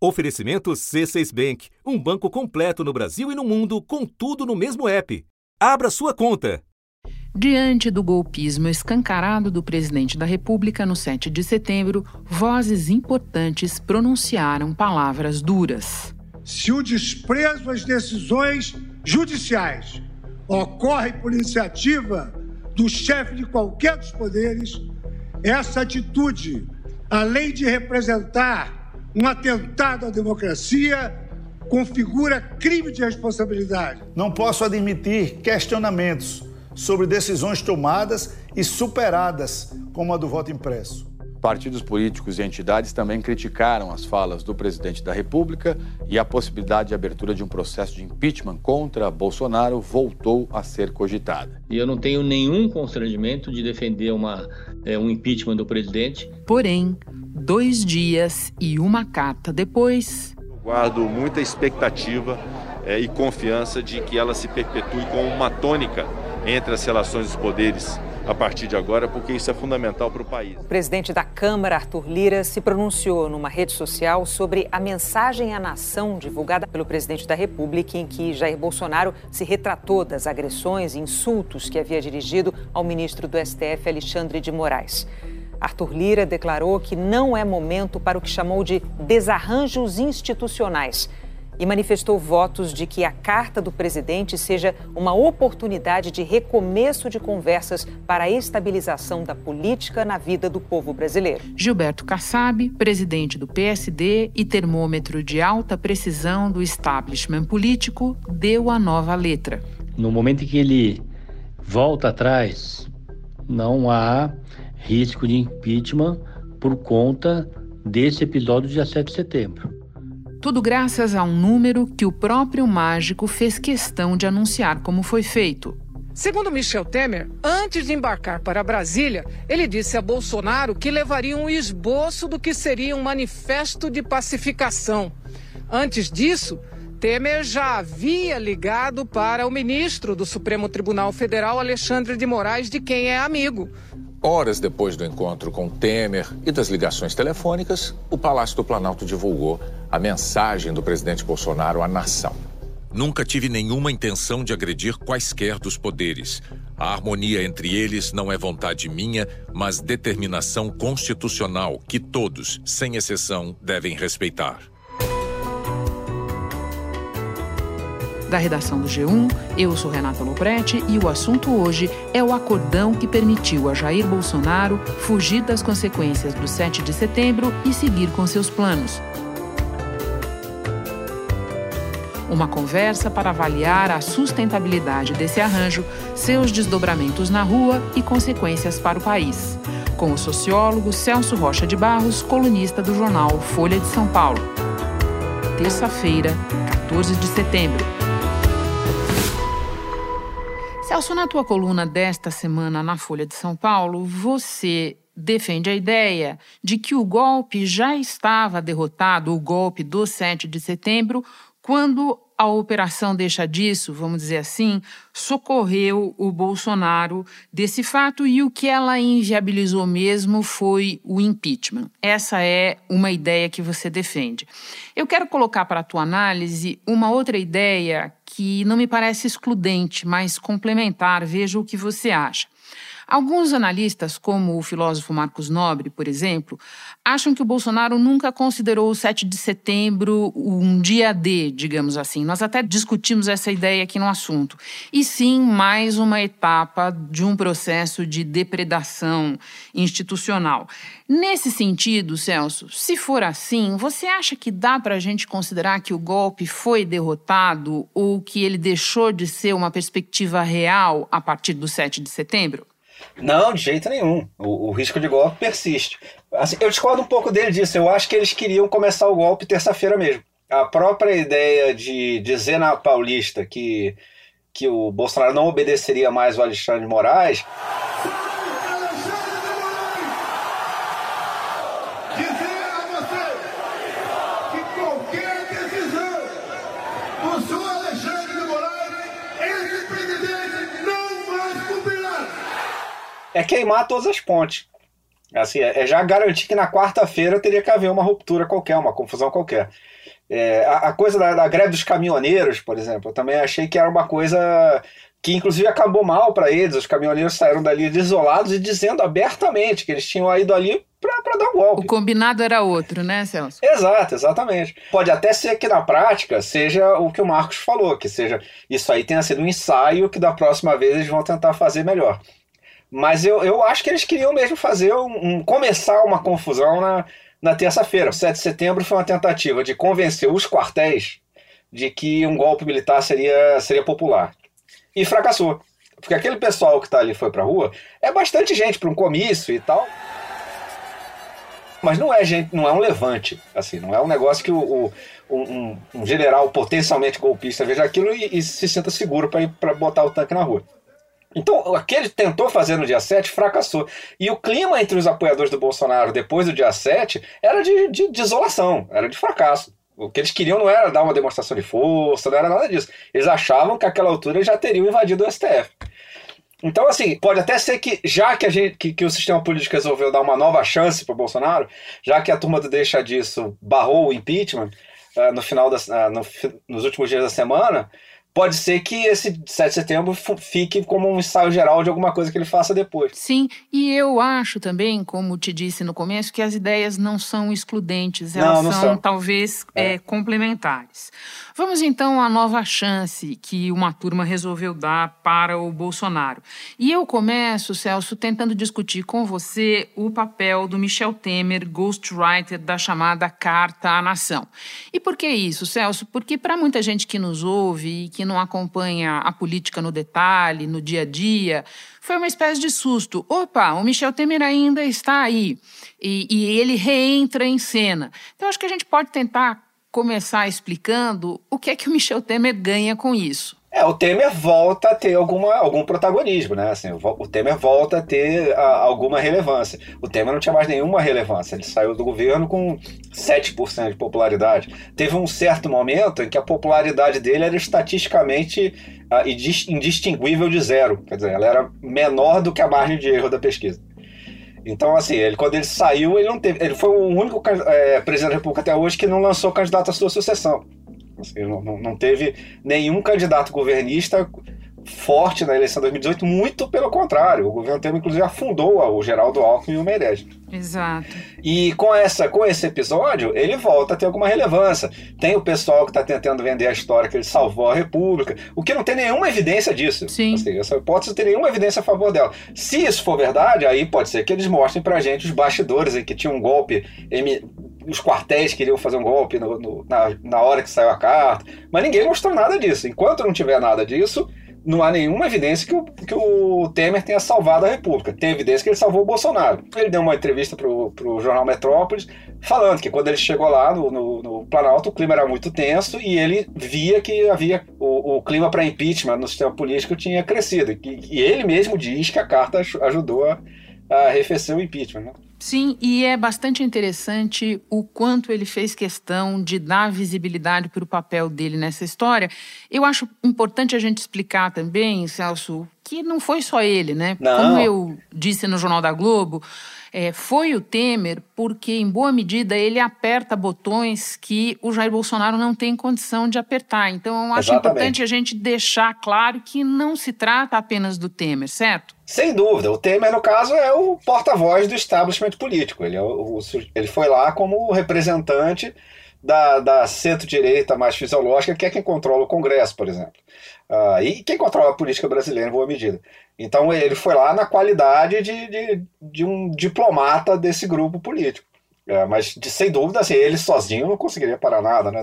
Oferecimento C6 Bank, um banco completo no Brasil e no mundo, com tudo no mesmo app. Abra sua conta. Diante do golpismo escancarado do presidente da República no 7 de setembro, vozes importantes pronunciaram palavras duras. Se o desprezo às decisões judiciais ocorre por iniciativa do chefe de qualquer dos poderes, essa atitude, além de representar um atentado à democracia, configura crime de responsabilidade. Não posso admitir questionamentos sobre decisões tomadas e superadas, como a do voto impresso. Partidos políticos e entidades também criticaram as falas do presidente da República e a possibilidade de abertura de um processo de impeachment contra Bolsonaro voltou a ser cogitada. E eu não tenho nenhum constrangimento de defender uma, é, um impeachment do presidente. Porém, dois dias e uma carta depois. Eu guardo muita expectativa é, e confiança de que ela se perpetue como uma tônica entre as relações dos poderes a partir de agora, porque isso é fundamental para o país. O presidente da Câmara, Arthur Lira, se pronunciou numa rede social sobre a mensagem à nação divulgada pelo presidente da República, em que Jair Bolsonaro se retratou das agressões e insultos que havia dirigido ao ministro do STF, Alexandre de Moraes. Arthur Lira declarou que não é momento para o que chamou de desarranjos institucionais e manifestou votos de que a carta do presidente seja uma oportunidade de recomeço de conversas para a estabilização da política na vida do povo brasileiro. Gilberto Kassab, presidente do PSD e termômetro de alta precisão do establishment político, deu a nova letra. No momento em que ele volta atrás, não há risco de impeachment por conta desse episódio do dia 7 de setembro. Tudo graças a um número que o próprio mágico fez questão de anunciar como foi feito. Segundo Michel Temer, antes de embarcar para Brasília, ele disse a Bolsonaro que levaria um esboço do que seria um manifesto de pacificação. Antes disso, Temer já havia ligado para o ministro do Supremo Tribunal Federal, Alexandre de Moraes, de quem é amigo. Horas depois do encontro com Temer e das ligações telefônicas, o Palácio do Planalto divulgou a mensagem do presidente Bolsonaro à nação. Nunca tive nenhuma intenção de agredir quaisquer dos poderes. A harmonia entre eles não é vontade minha, mas determinação constitucional que todos, sem exceção, devem respeitar. Da redação do G1, eu sou Renata Loprete e o assunto hoje é o acordão que permitiu a Jair Bolsonaro fugir das consequências do 7 de setembro e seguir com seus planos. Uma conversa para avaliar a sustentabilidade desse arranjo, seus desdobramentos na rua e consequências para o país. Com o sociólogo Celso Rocha de Barros, colunista do jornal Folha de São Paulo. Terça-feira, 14 de setembro. Celso, na tua coluna desta semana na Folha de São Paulo, você defende a ideia de que o golpe já estava derrotado, o golpe do 7 de setembro, quando a operação deixa disso, vamos dizer assim, socorreu o Bolsonaro desse fato e o que ela inviabilizou mesmo foi o impeachment. Essa é uma ideia que você defende. Eu quero colocar para a tua análise uma outra ideia que não me parece excludente, mas complementar. Veja o que você acha. Alguns analistas, como o filósofo Marcos Nobre, por exemplo, acham que o Bolsonaro nunca considerou o 7 de setembro um dia D, digamos assim. Nós até discutimos essa ideia aqui no assunto. E sim, mais uma etapa de um processo de depredação institucional. Nesse sentido, Celso, se for assim, você acha que dá para a gente considerar que o golpe foi derrotado ou que ele deixou de ser uma perspectiva real a partir do 7 de setembro? Não, de jeito nenhum. O, o risco de golpe persiste. Assim, eu discordo um pouco dele disso. Eu acho que eles queriam começar o golpe terça-feira mesmo. A própria ideia de dizer na Paulista que, que o Bolsonaro não obedeceria mais ao Alexandre de Moraes. É queimar todas as pontes. Assim, é, é já garantir que na quarta-feira teria que haver uma ruptura qualquer, uma confusão qualquer. É, a, a, coisa da, da, greve dos caminhoneiros, por exemplo, eu também achei que era uma coisa que inclusive acabou mal para eles. Os caminhoneiros saíram dali desolados e dizendo abertamente que eles tinham ido ali para dar um golpe. O combinado era outro, né, Celso? Exato, exatamente. Pode até ser que na prática seja o que o Marcos falou, que seja isso aí tenha sido um ensaio que da próxima vez eles vão tentar fazer melhor. Mas eu, eu acho que eles queriam mesmo fazer um, um começar uma confusão na, na terça-feira. O 7 de setembro foi uma tentativa de convencer os quartéis de que um golpe militar seria, seria popular. E fracassou. Porque aquele pessoal que está ali foi para rua é bastante gente para um comício e tal. Mas não é gente, não é um levante, assim, não é um negócio que o, o um, um, general potencialmente golpista veja aquilo e, e se sinta seguro para botar o tanque na rua. Então, aquele tentou fazer no dia 7 fracassou. E o clima entre os apoiadores do Bolsonaro depois do dia 7 era de, de desolação, era de fracasso. O que eles queriam não era dar uma demonstração de força, não era nada disso. Eles achavam que àquela altura já teriam invadido o STF. Então, assim, pode até ser que, já que, a gente, que, que o sistema político resolveu dar uma nova chance para o Bolsonaro, já que a turma do Deixa Disso barrou o impeachment uh, no final das, uh, no, nos últimos dias da semana, pode ser que esse 7 de setembro fique como um ensaio geral de alguma coisa que ele faça depois. Sim, e eu acho também, como te disse no começo, que as ideias não são excludentes, elas não, não são, são, talvez é. É, complementares. Vamos então à nova chance que uma turma resolveu dar para o Bolsonaro. E eu começo, Celso, tentando discutir com você o papel do Michel Temer, ghostwriter da chamada Carta à Nação. E por que isso, Celso? Porque para muita gente que nos ouve e que não acompanha a política no detalhe, no dia a dia, foi uma espécie de susto. Opa, o Michel Temer ainda está aí. E, e ele reentra em cena. Então, acho que a gente pode tentar começar explicando o que é que o Michel Temer ganha com isso. É, o Temer volta a ter alguma, algum protagonismo, né? Assim, o Temer volta a ter a, alguma relevância. O Temer não tinha mais nenhuma relevância. Ele saiu do governo com 7% de popularidade. Teve um certo momento em que a popularidade dele era estatisticamente uh, indistinguível de zero. Quer dizer, ela era menor do que a margem de erro da pesquisa. Então, assim, ele, quando ele saiu, ele não teve. Ele foi o único é, presidente da República até hoje que não lançou candidato à sua sucessão. Assim, não, não teve nenhum candidato governista forte na eleição de 2018, muito pelo contrário. O governo Temer, inclusive, afundou o Geraldo Alckmin e o Meirelles. Exato. E com, essa, com esse episódio, ele volta a ter alguma relevância. Tem o pessoal que está tentando vender a história que ele salvou a República, o que não tem nenhuma evidência disso. Sim. Assim, essa hipótese não tem nenhuma evidência a favor dela. Se isso for verdade, aí pode ser que eles mostrem pra gente os bastidores em que tinha um golpe os quartéis queriam fazer um golpe no, no, na, na hora que saiu a carta, mas ninguém mostrou nada disso. Enquanto não tiver nada disso, não há nenhuma evidência que o, que o Temer tenha salvado a República. Tem evidência que ele salvou o Bolsonaro. Ele deu uma entrevista para o jornal Metrópolis falando que quando ele chegou lá no, no, no, Planalto o clima era muito tenso e ele via que havia o, o clima para impeachment no sistema político tinha crescido. E, e, ele mesmo diz que a carta ajudou a, a arrefecer o impeachment. Né? Sim, e é bastante interessante o quanto ele fez questão de dar visibilidade para o papel dele nessa história. Eu acho importante a gente explicar também, Celso, que não foi só ele, né? Não. Como eu disse no Jornal da Globo, é, foi o Temer porque, em boa medida, ele aperta botões que o Jair Bolsonaro não tem condição de apertar. Então, eu acho Exatamente. importante a gente deixar claro que não se trata apenas do Temer, certo? Sem dúvida. O Temer, no caso, é o porta-voz do establishment político. Ele, é o, ele foi lá como representante da, da centro-direita mais fisiológica, que é quem controla o Congresso, por exemplo. Uh, e quem controla a política brasileira em boa medida. Então ele foi lá na qualidade de, de, de um diplomata desse grupo político. É, mas, de, sem dúvida, assim, ele sozinho não conseguiria parar nada, né?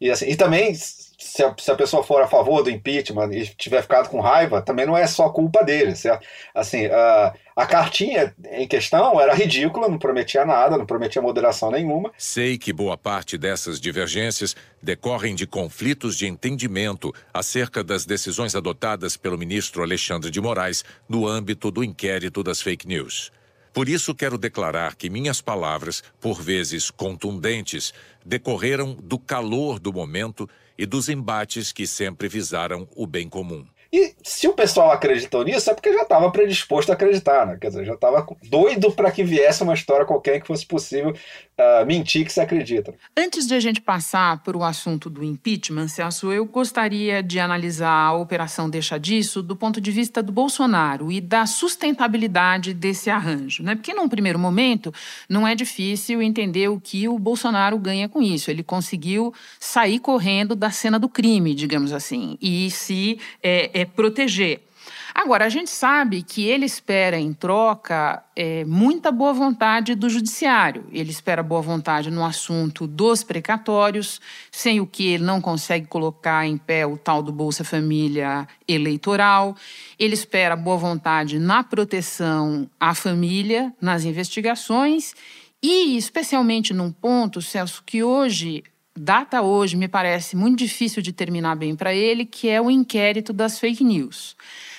E, assim, e também, se a, se a, pessoa for a favor do impeachment e tiver ficado com raiva, também não é só culpa dele, certo? Assim, a, a cartinha em questão era ridícula, não prometia nada, não prometia moderação nenhuma. Sei que boa parte dessas divergências decorrem de conflitos de entendimento acerca das decisões adotadas pelo ministro Alexandre de Moraes no âmbito do inquérito das fake news. Por isso, quero declarar que minhas palavras, por vezes contundentes, decorreram do calor do momento e dos embates que sempre visaram o bem comum. E se o pessoal acreditou nisso, é porque já estava predisposto a acreditar, né? Quer dizer, já estava doido para que viesse uma história qualquer que fosse possível uh, mentir que se acredita. Antes de a gente passar para o assunto do impeachment, Celso, eu gostaria de analisar a operação Deixa Disso do ponto de vista do Bolsonaro e da sustentabilidade desse arranjo, né? Porque num primeiro momento não é difícil entender o que o Bolsonaro ganha com isso. Ele conseguiu sair correndo da cena do crime, digamos assim, e se é, é proteger. Agora, a gente sabe que ele espera em troca é, muita boa vontade do judiciário. Ele espera boa vontade no assunto dos precatórios, sem o que ele não consegue colocar em pé o tal do Bolsa Família eleitoral. Ele espera boa vontade na proteção à família, nas investigações e, especialmente num ponto, Celso, que hoje data hoje me parece muito difícil de terminar bem para ele, que é o inquérito das fake news.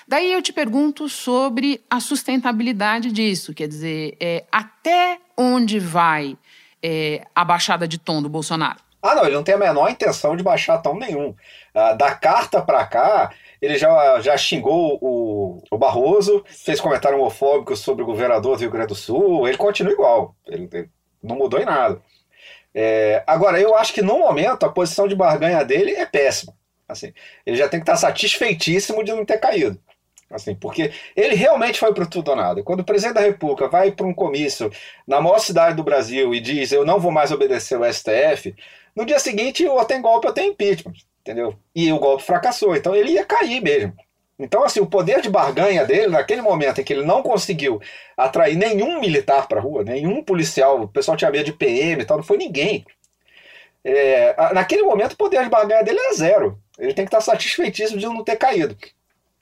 Daí eu te pergunto sobre a sustentabilidade disso, quer dizer, é, até onde vai é, a baixada de tom do Bolsonaro? Ah, não, ele não tem a menor intenção de baixar tom nenhum. Ah, da carta para cá, ele já, já xingou o, o Barroso, fez comentário homofóbico sobre o governador do Rio Grande do Sul, ele continua igual, ele, ele não mudou em nada. É, agora, eu acho que no momento a posição de barganha dele é péssima. Assim, ele já tem que estar satisfeitíssimo de não ter caído. Assim, porque ele realmente foi para tudo ou nada. Quando o presidente da República vai para um comício na maior cidade do Brasil e diz eu não vou mais obedecer o STF, no dia seguinte ou tem golpe ou tem impeachment, entendeu? E o golpe fracassou, então ele ia cair mesmo. Então, assim, o poder de barganha dele, naquele momento em que ele não conseguiu atrair nenhum militar para a rua, nenhum policial, o pessoal tinha medo de PM e tal, não foi ninguém. É, naquele momento, o poder de barganha dele era zero. Ele tem que estar satisfeitíssimo de não ter caído.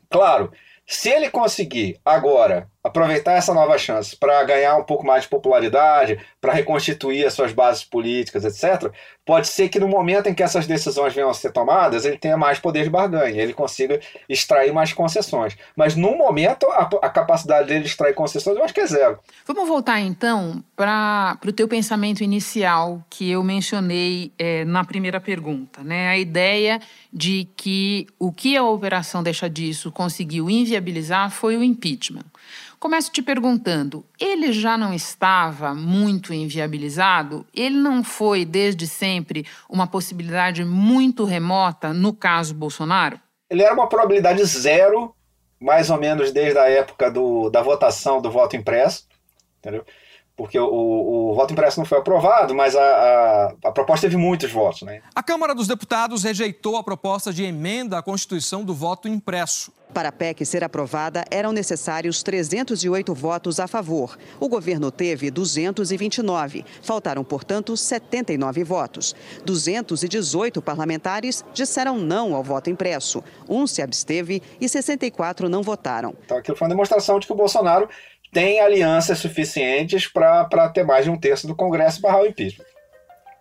Claro, se ele conseguir agora aproveitar essa nova chance para ganhar um pouco mais de popularidade, para reconstituir as suas bases políticas, etc., pode ser que no momento em que essas decisões venham a ser tomadas, ele tenha mais poder de barganha, ele consiga extrair mais concessões. Mas no momento, a, a capacidade dele de extrair concessões eu acho que é zero. Vamos voltar então para o teu pensamento inicial que eu mencionei é, na primeira pergunta, né? A ideia de que o que a operação deixa disso conseguiu inviabilizar foi o impeachment. Começo te perguntando: ele já não estava muito inviabilizado? Ele não foi, desde sempre, uma possibilidade muito remota no caso Bolsonaro? Ele era uma probabilidade zero, mais ou menos desde a época do, da votação do voto impresso, entendeu? porque o, o, voto impresso não foi aprovado, mas a, a, a, proposta teve muitos votos. Né? A Câmara dos Deputados rejeitou a proposta de emenda à Constituição do voto impresso. Para a PEC ser aprovada, eram necessários 308 votos a favor. O governo teve 229. Faltaram, portanto, 79 votos. 218 parlamentares disseram não ao voto impresso. Um se absteve e 64 não votaram. Então, aquilo foi uma demonstração de que o Bolsonaro tem alianças suficientes para ter mais de um terço do Congresso barrar o impeachment.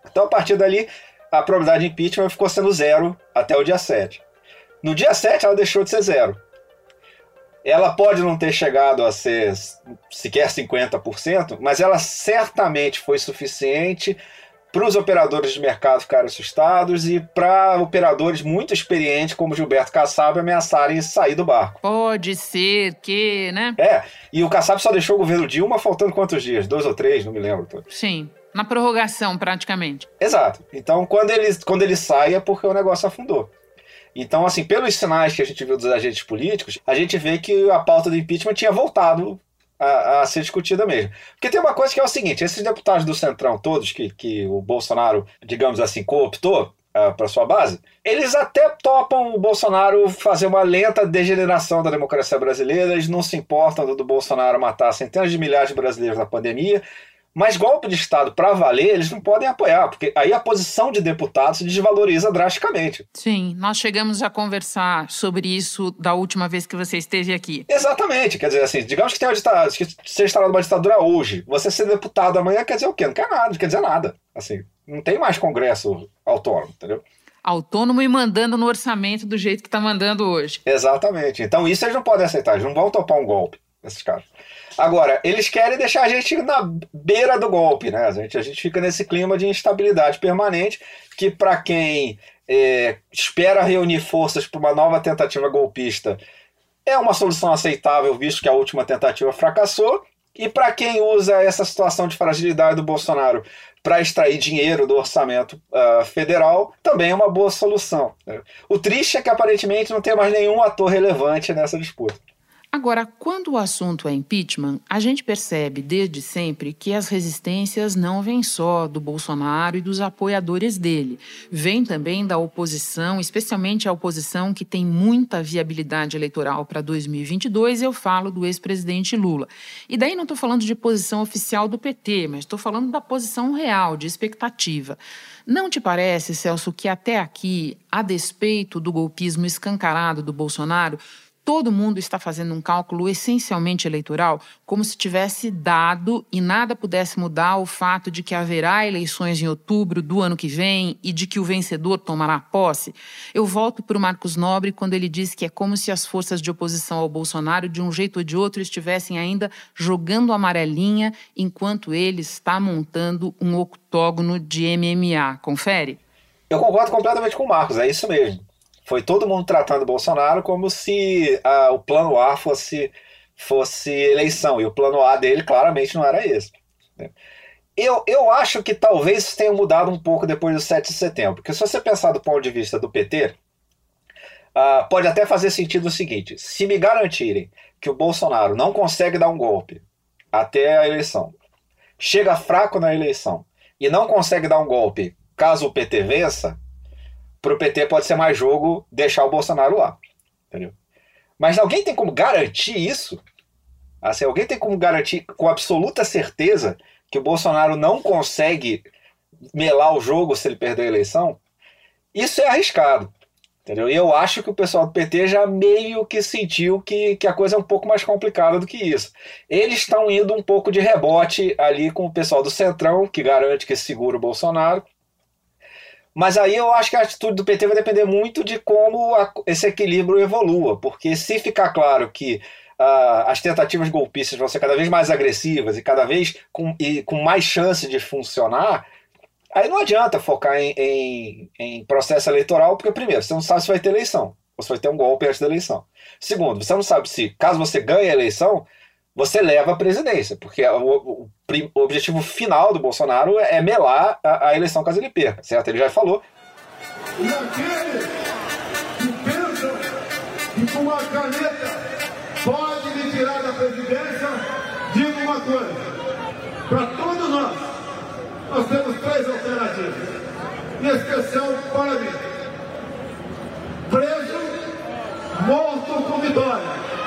Então, a partir dali, a probabilidade de impeachment ficou sendo zero até o dia 7. No dia 7, ela deixou de ser zero. Ela pode não ter chegado a ser sequer 50%, mas ela certamente foi suficiente para os operadores de mercado ficarem assustados e para operadores muito experientes como Gilberto Kassab ameaçarem sair do barco. Pode ser que, né? É, e o Kassab só deixou o governo Dilma faltando quantos dias? Dois ou três, não me lembro. Sim, na prorrogação praticamente. Exato. Então quando ele, quando ele sai é porque o negócio afundou. Então, assim, pelos sinais que a gente viu dos agentes políticos, a gente vê que a pauta do impeachment tinha voltado a, a, ser discutida mesmo. Porque tem uma coisa que é o seguinte: esses deputados do Centrão, todos que, que o Bolsonaro, digamos assim, cooptou uh, ah, para sua base, eles até topam o Bolsonaro fazer uma lenta degeneração da democracia brasileira, eles não se importam do Bolsonaro matar centenas de milhares de brasileiros na pandemia, mas golpe de Estado para valer, eles não podem apoiar, porque aí a posição de deputado se desvaloriza drasticamente. Sim, nós chegamos a conversar sobre isso da última vez que você esteve aqui. Exatamente, quer dizer assim, digamos que tem uma ditadura, que seja instalada uma ditadura hoje, você ser deputado amanhã quer dizer o quê? Não quer nada, não quer dizer nada. Assim, não tem mais congresso autônomo, entendeu? autônomo e mandando no orçamento do jeito que está mandando hoje. Exatamente. Então isso eles não podem aceitar, eles não vão topar um golpe. Esses caras. Agora, eles querem deixar a gente na beira do golpe, né? A gente, a gente fica nesse clima de instabilidade permanente, que para quem é, espera reunir forças para uma nova tentativa golpista é uma solução aceitável, visto que a última tentativa fracassou. E para quem usa essa situação de fragilidade do Bolsonaro para extrair dinheiro do orçamento uh, federal, também é uma boa solução. Né? O triste é que aparentemente não tem mais nenhum ator relevante nessa disputa. Agora, quando o assunto é impeachment, a gente percebe desde sempre que as resistências não vêm só do Bolsonaro e dos apoiadores dele. Vem também da oposição, especialmente a oposição que tem muita viabilidade eleitoral para 2022. Eu falo do ex-presidente Lula. E daí não estou falando de posição oficial do PT, mas estou falando da posição real, de expectativa. Não te parece, Celso, que até aqui, a despeito do golpismo escancarado do Bolsonaro, todo mundo está fazendo um cálculo essencialmente eleitoral, como se tivesse dado e nada pudesse mudar o fato de que haverá eleições em outubro do ano que vem e de que o vencedor tomará posse. Eu volto para o Marcos Nobre quando ele diz que é como se as forças de oposição ao Bolsonaro, de um jeito ou de outro, estivessem ainda jogando amarelinha enquanto ele está montando um octógono de MMA. Confere? Eu concordo completamente com o Marcos, é isso mesmo. Foi todo mundo tratando o Bolsonaro como se ah, o plano A fosse, fosse eleição, e o plano A dele claramente não era esse. Né? Eu, eu acho que talvez isso tenha mudado um pouco depois do 7 de setembro, porque se você pensar do ponto de vista do PT, ah, pode até fazer sentido o seguinte: se me garantirem que o Bolsonaro não consegue dar um golpe até a eleição, chega fraco na eleição e não consegue dar um golpe caso o PT vença, para o PT pode ser mais jogo deixar o Bolsonaro lá. Entendeu? Mas alguém tem como garantir isso? Assim, alguém tem como garantir com absoluta certeza que o Bolsonaro não consegue melar o jogo se ele perder a eleição? Isso é arriscado. Entendeu? E eu acho que o pessoal do PT já meio que sentiu que, que a coisa é um pouco mais complicada do que isso. Eles estão indo um pouco de rebote ali com o pessoal do Centrão, que garante que segura o Bolsonaro, mas aí eu acho que a atitude do PT vai depender muito de como a, esse equilíbrio evolua, porque se ficar claro que uh, as tentativas golpistas vão ser cada vez mais agressivas e cada vez com, e com mais chance de funcionar, aí não adianta focar em, em, em processo eleitoral, porque, primeiro, você não sabe se vai ter eleição, ou se vai ter um golpe antes da eleição. Segundo, você não sabe se, caso você ganhe a eleição, você leva a presidência, porque o, o, o objetivo final do Bolsonaro é melar a, a, eleição caso ele perca, certo? Ele já falou. E aquele que pensa que com uma caneta pode me tirar da presidência, diga uma coisa: para todos nós, nós temos três alternativas, em especial para mim: preso, morto com vitória.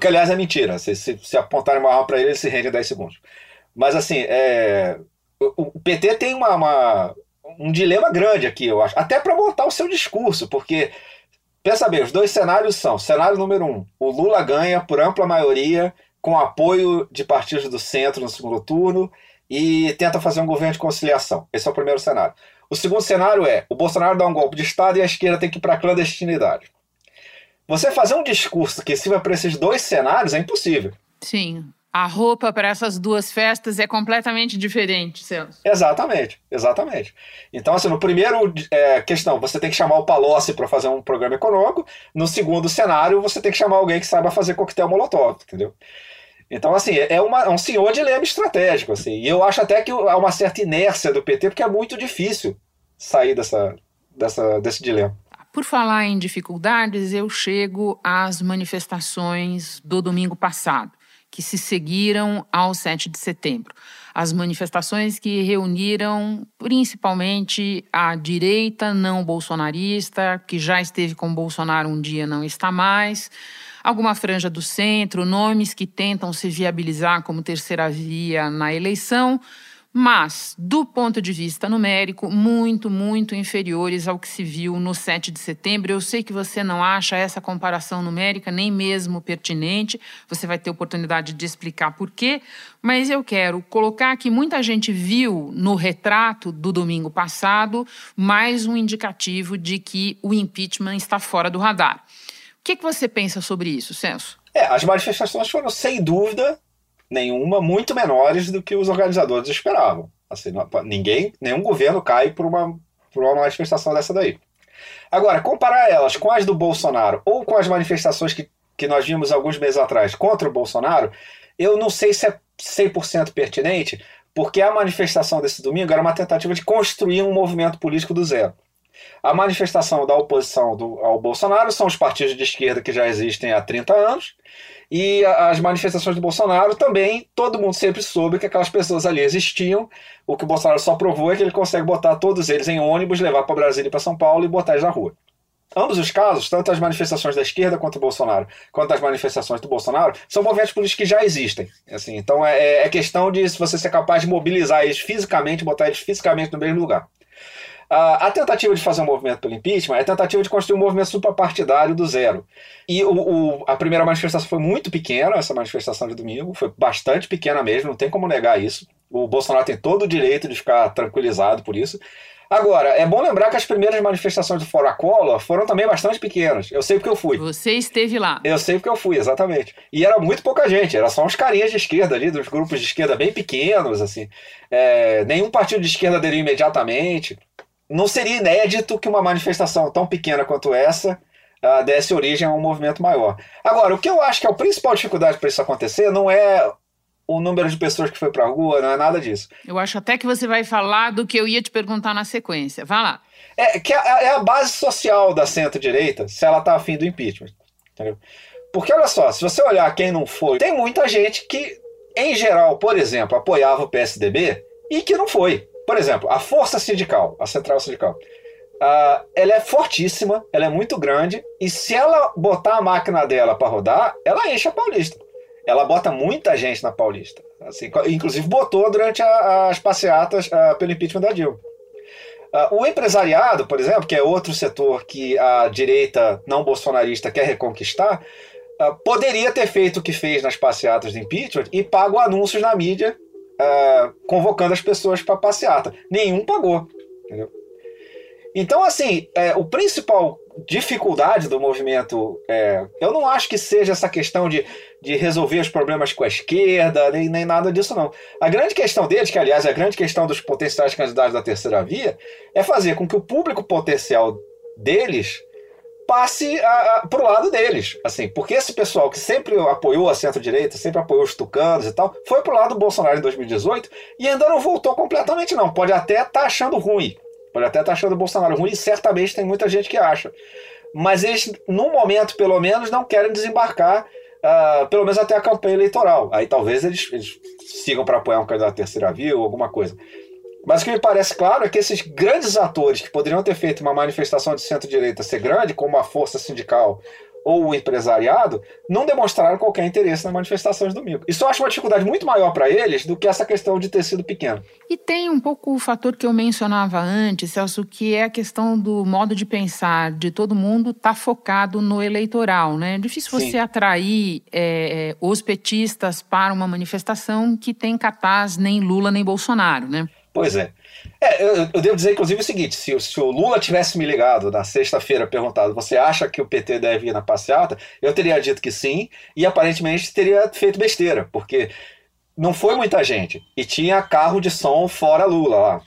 Que, aliás, é mentira. Se, se, se apontarem uma arma para ele, ele se rende em 10 segundos. Mas, assim, é... o, o PT tem uma, uma, um dilema grande aqui, eu acho. Até para montar o seu discurso, porque, pensa bem, os dois cenários são: cenário número um, o Lula ganha por ampla maioria, com apoio de partidos do centro no segundo turno, e tenta fazer um governo de conciliação. Esse é o primeiro cenário. O segundo cenário é: o Bolsonaro dá um golpe de Estado e a esquerda tem que ir para a clandestinidade. Você fazer um discurso que sirva para esses dois cenários é impossível. Sim. A roupa para essas duas festas é completamente diferente, Celso. Exatamente, exatamente. Então, assim, no primeiro é, questão, você tem que chamar o Palocci para fazer um programa econômico. No segundo cenário, você tem que chamar alguém que saiba fazer coquetel molotov, entendeu? Então, assim, é, uma, é um senhor dilema estratégico, assim. E eu acho até que há uma certa inércia do PT, porque é muito difícil sair dessa, dessa, desse dilema. Por falar em dificuldades, eu chego às manifestações do domingo passado, que se seguiram ao 7 de setembro. As manifestações que reuniram principalmente a direita não bolsonarista, que já esteve com Bolsonaro um dia não está mais, alguma franja do centro, nomes que tentam se viabilizar como terceira via na eleição mas, do ponto de vista numérico, muito, muito inferiores ao que se viu no 7 de setembro. Eu sei que você não acha essa comparação numérica nem mesmo pertinente, você vai ter oportunidade de explicar por quê, mas eu quero colocar que muita gente viu no retrato do domingo passado mais um indicativo de que o impeachment está fora do radar. O que, que você pensa sobre isso, Celso? É, as manifestações foram, sem dúvida, nenhuma, muito menores do que os organizadores esperavam. Assim, ninguém, nenhum governo cai por uma, por uma manifestação dessa daí. Agora, comparar elas com as do Bolsonaro ou com as manifestações que, que nós vimos alguns meses atrás contra o Bolsonaro, eu não sei se é 100% pertinente, porque a manifestação desse domingo era uma tentativa de construir um movimento político do zero. A manifestação da oposição do, ao Bolsonaro são os partidos de esquerda que já existem há 30 anos, e as manifestações do Bolsonaro também, todo mundo sempre soube que aquelas pessoas ali existiam. O que o Bolsonaro só provou é que ele consegue botar todos eles em ônibus, levar para Brasília e para São Paulo e botar eles na rua. Ambos os casos, tanto as manifestações da esquerda contra o Bolsonaro, quanto as manifestações do Bolsonaro, são movimentos políticos que já existem. Assim, então é, é questão de se você ser capaz de mobilizar eles fisicamente, botar eles fisicamente no mesmo lugar. A, tentativa de fazer um movimento pelo impeachment é a tentativa de construir um movimento suprapartidário do zero. E o, o, a primeira manifestação foi muito pequena, essa manifestação de domingo, foi bastante pequena mesmo, não tem como negar isso. O Bolsonaro tem todo o direito de ficar tranquilizado por isso. Agora, é bom lembrar que as primeiras manifestações do Fora Collor foram também bastante pequenas. Eu sei porque eu fui. Você esteve lá. Eu sei porque eu fui, exatamente. E era muito pouca gente, era só uns carinhas de esquerda ali, dos grupos de esquerda bem pequenos, assim. É, nenhum partido de esquerda aderiu imediatamente não seria inédito que uma manifestação tão pequena quanto essa uh, desse origem a um movimento maior. Agora, o que eu acho que é a principal dificuldade para isso acontecer não é o número de pessoas que foi para a rua, não é nada disso. Eu acho até que você vai falar do que eu ia te perguntar na sequência. Vá lá. É que é, é a base social da centro-direita, se ela está afim do impeachment. Entendeu? Porque olha só, se você olhar quem não foi, tem muita gente que, em geral, por exemplo, apoiava o PSDB e que não foi. Por exemplo, a força sindical, a central sindical, uh, ela é fortíssima, ela é muito grande, e se ela botar a máquina dela para rodar, ela enche a Paulista. Ela bota muita gente na Paulista. Assim, inclusive botou durante a, as passeatas uh, pelo impeachment da Dilma. Uh, o empresariado, por exemplo, que é outro setor que a direita não bolsonarista quer reconquistar, poderia ter feito o que fez nas passeatas de impeachment e pago anúncios na mídia uh, convocando as pessoas para passeata. Nenhum pagou. Entendeu? Então, assim, é, o principal dificuldade do movimento, é, eu não acho que seja essa questão de, de resolver os problemas com a esquerda, nem, nem nada disso, não. A grande questão deles, que aliás é a grande questão dos potenciais candidatos da terceira via, é fazer com que o público potencial deles passe para o lado deles. assim Porque esse pessoal que sempre apoiou a centro-direita, sempre apoiou os tucanos e tal, foi para o lado do Bolsonaro em 2018 e ainda não voltou completamente, não. Pode até estar tá achando ruim. Pode até estar tá achando o Bolsonaro ruim, certamente tem muita gente que acha. Mas eles, no momento, pelo menos, não querem desembarcar, uh, pelo menos até a campanha eleitoral. Aí talvez eles, eles sigam para apoiar um candidato à terceira via ou alguma coisa. Mas o que me parece claro é que esses grandes atores que poderiam ter feito uma manifestação de centro-direita ser grande, como a força sindical ou o empresariado, não demonstraram qualquer interesse na manifestação de domingo. Isso eu acho uma dificuldade muito maior para eles do que essa questão de ter sido pequeno. E tem um pouco o fator que eu mencionava antes, Celso, que é a questão do modo de pensar de todo mundo estar tá focado no eleitoral, né? É difícil Sim. você atrair é, os petistas para uma manifestação que tem capaz nem Lula nem Bolsonaro, né? Pois é. é eu, eu, devo dizer, inclusive, o seguinte: se, se o Lula tivesse me ligado na sexta-feira perguntado, você acha que o PT deve ir na passeata? Eu teria dito que sim, e aparentemente teria feito besteira, porque não foi muita gente. E tinha carro de som fora Lula lá.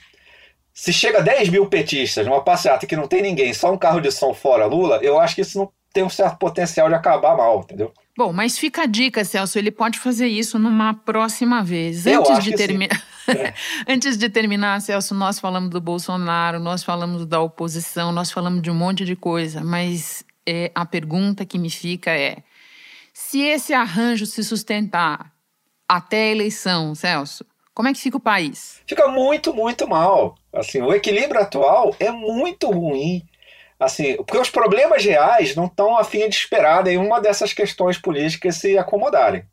Se chega 10 mil petistas numa passeata que não tem ninguém, só um carro de som fora Lula, eu acho que isso não tem um certo potencial de acabar mal, entendeu? Bom, mas fica a dica, Celso, ele pode fazer isso numa próxima vez. Eu Antes de terminar. Antes de terminar, Celso, nós falamos do Bolsonaro, nós falamos da oposição, nós falamos de um monte de coisa, mas é, a pergunta que me fica é: se esse arranjo se sustentar até a eleição, Celso, como é que fica o país? Fica muito, muito mal. Assim, o equilíbrio atual é muito ruim. Assim, porque os problemas reais não estão a fim de esperar nenhuma dessas questões políticas se acomodarem.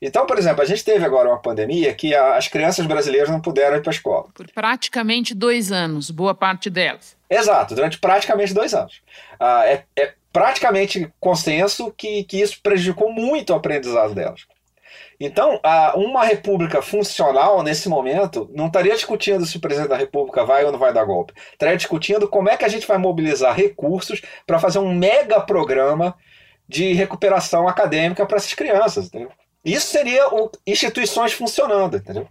Então, por exemplo, a gente teve agora uma pandemia que a, as crianças brasileiras não puderam ir para a escola. Por praticamente dois anos, boa parte delas. Exato, durante praticamente dois anos. Ah, é, é praticamente consenso que, que isso prejudicou muito o aprendizado delas. Então, uma república funcional, nesse momento, não estaria discutindo se o presidente da república vai ou não vai dar golpe. Estaria discutindo como é que a gente vai mobilizar recursos para fazer um mega programa de recuperação acadêmica para essas crianças. Entendeu? Isso seria o, instituições funcionando, entendeu?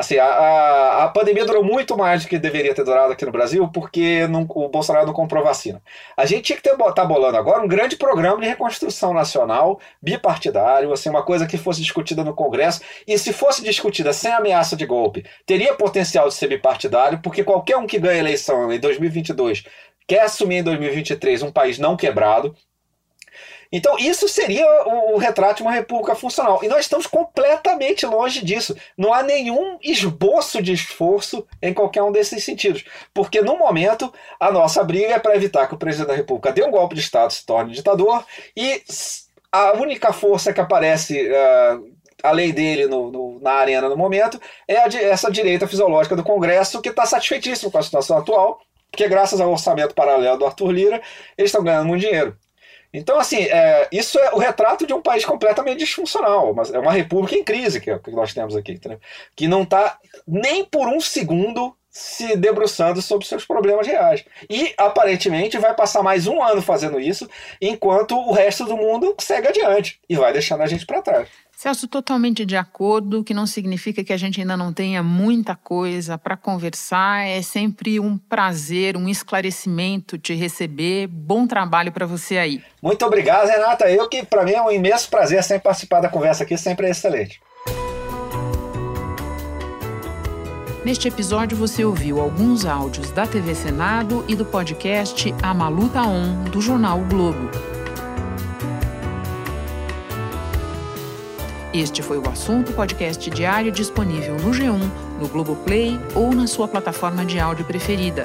Assim, a, a, a, pandemia durou muito mais do que deveria ter durado aqui no Brasil, porque não, o Bolsonaro não comprou vacina. A gente tinha que estar tá bolando agora um grande programa de reconstrução nacional, bipartidário, assim, uma coisa que fosse discutida no Congresso, e se fosse discutida sem ameaça de golpe, teria potencial de ser bipartidário, porque qualquer um que ganha eleição em 2022 quer assumir em 2023 um país não quebrado, então, isso seria o, o, retrato de uma república funcional. E nós estamos completamente longe disso. Não há nenhum esboço de esforço em qualquer um desses sentidos. Porque, no momento, a nossa briga é para evitar que o presidente da república dê um golpe de Estado, se torne ditador, e a única força que aparece. Uh, além dele no, no, na arena no momento, é a, essa direita fisiológica do Congresso que está satisfeitíssimo com a situação atual, porque graças ao orçamento paralelo do Arthur Lira, eles estão ganhando muito dinheiro. Então, assim, é, isso é o retrato de um país completamente disfuncional, mas é uma república em crise que, que nós temos aqui, entendeu? que não está nem por um segundo se debruçando sobre seus problemas reais. E, aparentemente, vai passar mais um ano fazendo isso, enquanto o resto do mundo segue adiante e vai deixando a gente para trás. Celso, totalmente de acordo, que não significa que a gente ainda não tenha muita coisa para conversar. É sempre um prazer, um esclarecimento te receber. Bom trabalho para você aí. Muito obrigado, Renata. Eu que para mim é um imenso prazer sempre participar da conversa aqui, sempre é excelente. Neste episódio você ouviu alguns áudios da TV Senado e do podcast A Maluta On do jornal o Globo. Este foi o assunto podcast diário disponível no G1, no Globoplay ou na sua plataforma de áudio preferida.